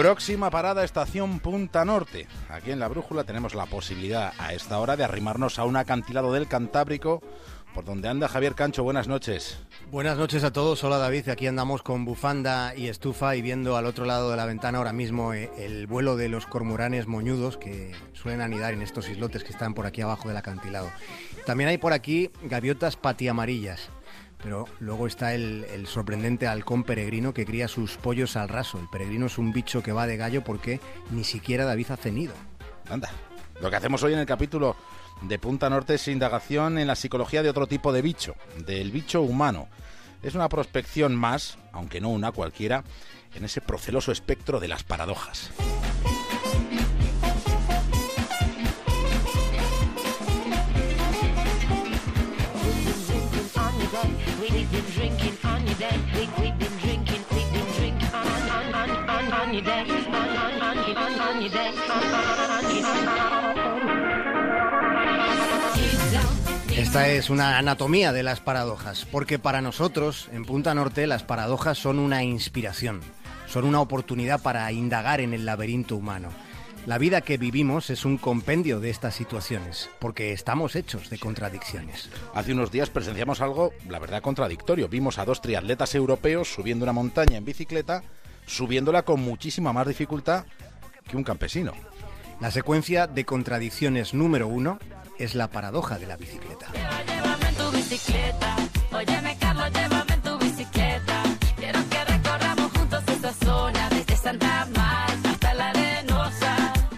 Próxima parada, estación Punta Norte. Aquí en la Brújula tenemos la posibilidad a esta hora de arrimarnos a un acantilado del Cantábrico por donde anda Javier Cancho. Buenas noches. Buenas noches a todos. Hola David. Aquí andamos con bufanda y estufa y viendo al otro lado de la ventana ahora mismo eh, el vuelo de los cormoranes moñudos que suelen anidar en estos islotes que están por aquí abajo del acantilado. También hay por aquí gaviotas patiamarillas. Pero luego está el, sorprendente halcón peregrino que cría sus pollos al raso. El peregrino es un bicho que va de gallo porque ni siquiera David ha cenido. Anda. Lo que hacemos hoy en el capítulo de Punta Norte es indagación en la psicología de otro tipo de bicho, del bicho humano. Es una prospección más, aunque no una cualquiera, en ese proceloso espectro de las paradojas. Esta es una anatomía de las paradojas, porque para nosotros, en Punta Norte, las paradojas son una inspiración, son una oportunidad para indagar en el laberinto humano. La vida que vivimos es un compendio de estas situaciones, porque estamos hechos de contradicciones. Hace unos días presenciamos algo, la verdad, contradictorio. Vimos a dos triatletas europeos subiendo una montaña en bicicleta, subiéndola con muchísima más dificultad que un campesino. La secuencia de contradicciones número uno es la paradoja de la bicicleta.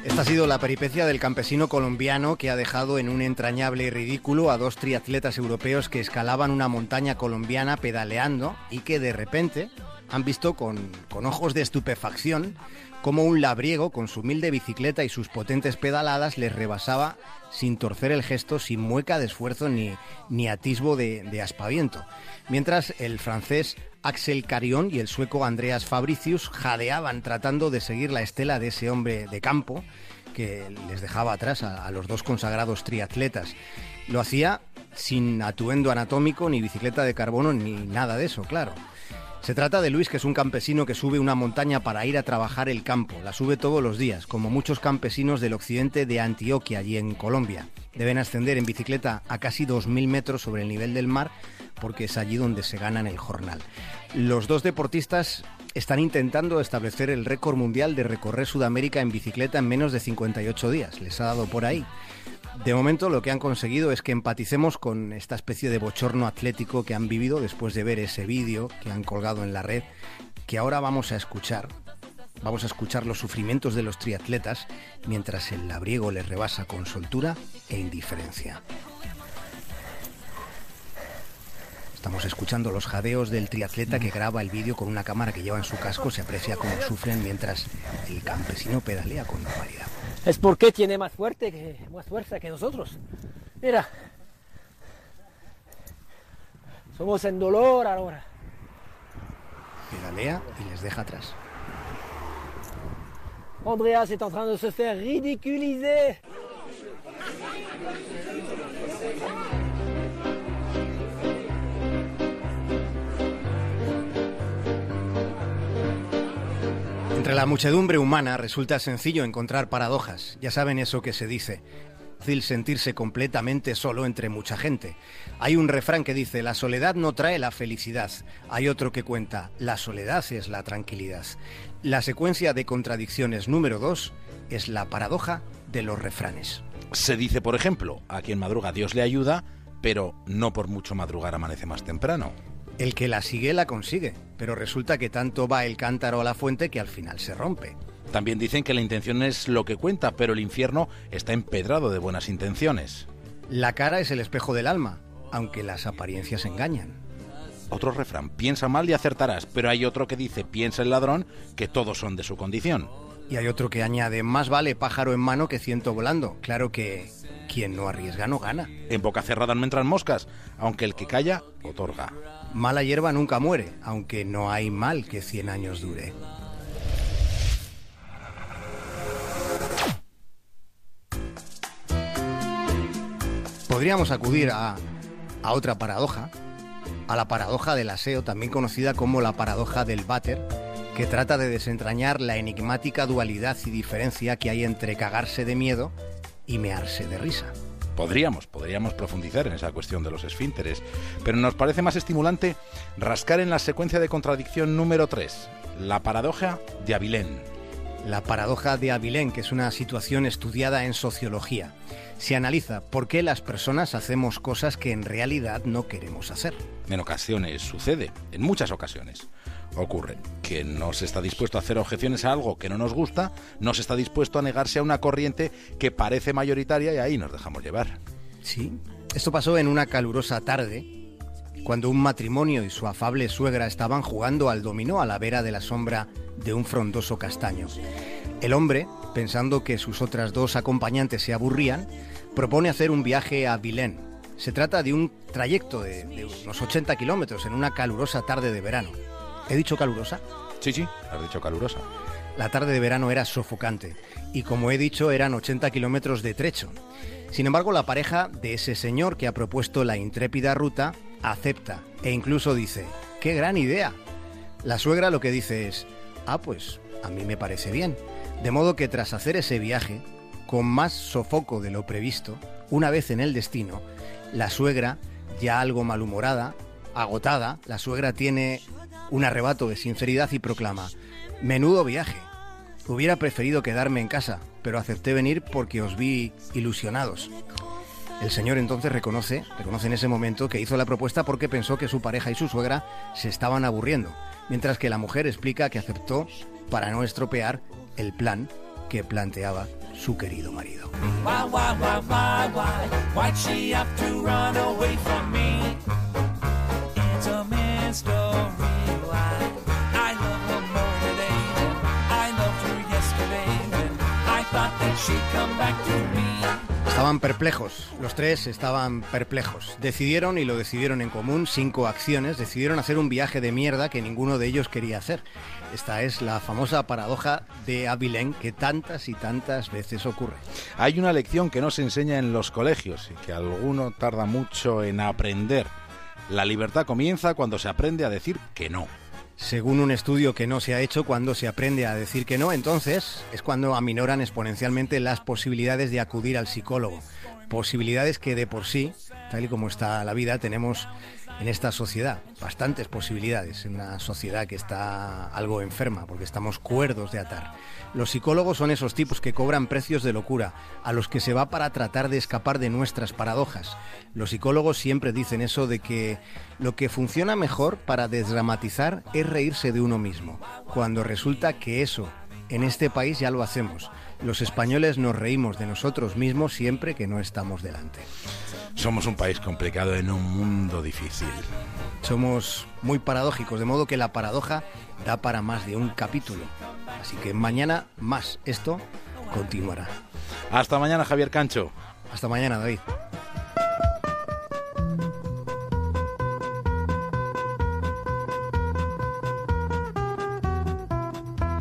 Esta ha sido la peripecia del campesino colombiano que ha dejado en un entrañable ridículo a dos triatletas europeos que escalaban una montaña colombiana pedaleando y que de repente han visto con, con ojos de estupefacción cómo un labriego con su humilde bicicleta y sus potentes pedaladas les rebasaba sin torcer el gesto, sin mueca de esfuerzo ni, ni atisbo de, aspaviento. Mientras el francés Axel Carion y el sueco Andreas Fabricius jadeaban tratando de seguir la estela de ese hombre de campo que les dejaba atrás a los dos consagrados triatletas. Lo hacía sin atuendo anatómico, ni bicicleta de carbono, ni nada de eso, claro. Se trata de Luis, que es un campesino que sube una montaña para ir a trabajar el campo. La sube todos los días, como muchos campesinos del occidente de Antioquia, allí en Colombia. Deben ascender en bicicleta a casi 2.000 metros sobre el nivel del mar, porque es allí donde se ganan el jornal. Los dos deportistas están intentando establecer el récord mundial de recorrer Sudamérica en bicicleta en menos de 58 días. Les ha dado por ahí. De momento lo que han conseguido es que empaticemos con esta especie de bochorno atlético que han vivido después de ver ese vídeo que han colgado en la red, que ahora vamos a escuchar. Vamos a escuchar los sufrimientos de los triatletas mientras el labriego les rebasa con soltura e indiferencia. Estamos escuchando los jadeos del triatleta que graba el vídeo con una cámara que lleva en su casco. Se aprecia cómo sufren mientras el campesino pedalea con normalidad. Es porque tiene más fuerte que más fuerza que nosotros. Mira. Somos en dolor ahora. Pedalea y les deja atrás. Andreas est en train de se faire ridiculiser. Entre la muchedumbre humana resulta sencillo encontrar paradojas. Ya saben eso que se dice. Fácil sentirse completamente solo entre mucha gente. Hay un refrán que dice, la soledad no trae la felicidad. Hay otro que cuenta, la soledad es la tranquilidad. La secuencia de contradicciones número dos es la paradoja de los refranes. Se dice, por ejemplo, a quien madruga Dios le ayuda, pero no por mucho madrugar amanece más temprano. El que la sigue la consigue, pero resulta que tanto va el cántaro a la fuente que al final se rompe. También dicen que la intención es lo que cuenta, pero el infierno está empedrado de buenas intenciones. La cara es el espejo del alma, aunque las apariencias engañan. Otro refrán, piensa mal y acertarás, pero hay otro que dice, piensa el ladrón, que todos son de su condición. Y hay otro que añade, más vale pájaro en mano que ciento volando. Claro que quien no arriesga no gana. En boca cerrada no entran moscas, aunque el que calla, otorga. Mala hierba nunca muere, aunque no hay mal que 100 años dure. Podríamos acudir a, a otra paradoja, a la paradoja del aseo, también conocida como la paradoja del váter, que trata de desentrañar la enigmática dualidad y diferencia que hay entre cagarse de miedo y mearse de risa. Podríamos, podríamos profundizar en esa cuestión de los esfínteres, pero nos parece más estimulante rascar en la secuencia de contradicción número 3, la paradoja de Avilén. La paradoja de Avilén, que es una situación estudiada en sociología. Se analiza por qué las personas hacemos cosas que en realidad no queremos hacer. En ocasiones sucede, en muchas ocasiones ocurre que no se está dispuesto a hacer objeciones a algo que no nos gusta, no se está dispuesto a negarse a una corriente que parece mayoritaria y ahí nos dejamos llevar. Sí, esto pasó en una calurosa tarde, cuando un matrimonio y su afable suegra estaban jugando al dominó a la vera de la sombra de un frondoso castaño. El hombre, pensando que sus otras dos acompañantes se aburrían, propone hacer un viaje a Vilén. Se trata de un trayecto de, unos 80 kilómetros en una calurosa tarde de verano. ¿He dicho calurosa? Sí, sí, has dicho calurosa. La tarde de verano era sofocante y como he dicho eran 80 kilómetros de trecho. Sin embargo, la pareja de ese señor que ha propuesto la intrépida ruta acepta e incluso dice, ¡qué gran idea! La suegra lo que dice es, ah, pues a mí me parece bien. De modo que tras hacer ese viaje, con más sofoco de lo previsto, una vez en el destino, la suegra, ya algo malhumorada, agotada, la suegra tiene un arrebato de sinceridad y proclama, menudo viaje. Hubiera preferido quedarme en casa, pero acepté venir porque os vi ilusionados. El señor entonces reconoce, reconoce en ese momento que hizo la propuesta porque pensó que su pareja y su suegra se estaban aburriendo, mientras que la mujer explica que aceptó para no estropear el plan que planteaba su querido marido. Why, Estaban perplejos, los tres estaban perplejos. Decidieron, y lo decidieron en común, cinco acciones, decidieron hacer un viaje de mierda que ninguno de ellos quería hacer. Esta es la famosa paradoja de Abilén que tantas y tantas veces ocurre. Hay una lección que no se enseña en los colegios y que alguno tarda mucho en aprender. La libertad comienza cuando se aprende a decir que no. Según un estudio que no se ha hecho, cuando se aprende a decir que no, entonces es cuando aminoran exponencialmente las posibilidades de acudir al psicólogo. Posibilidades que de por sí, tal y como está la vida, tenemos en esta sociedad. Bastantes posibilidades en una sociedad que está algo enferma, porque estamos cuerdos de atar. Los psicólogos son esos tipos que cobran precios de locura, a los que se va para tratar de escapar de nuestras paradojas. Los psicólogos siempre dicen eso de que lo que funciona mejor para desdramatizar es reírse de uno mismo, cuando resulta que eso en este país ya lo hacemos. Los españoles nos reímos de nosotros mismos siempre que no estamos delante. Somos un país complicado en un mundo difícil. Somos muy paradójicos, de modo que la paradoja da para más de un capítulo. Así que mañana más esto continuará. Hasta mañana, Javier Cancho. Hasta mañana, David.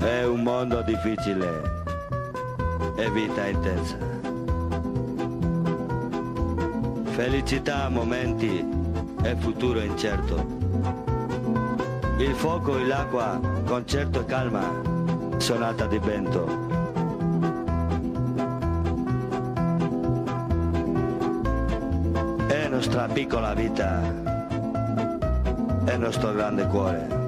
È un mondo difficile e vita intensa. Felicità a momenti e futuro incerto. Il fuoco e l'acqua, concerto e calma, sonata di vento. È nostra piccola vita, è nostro grande cuore.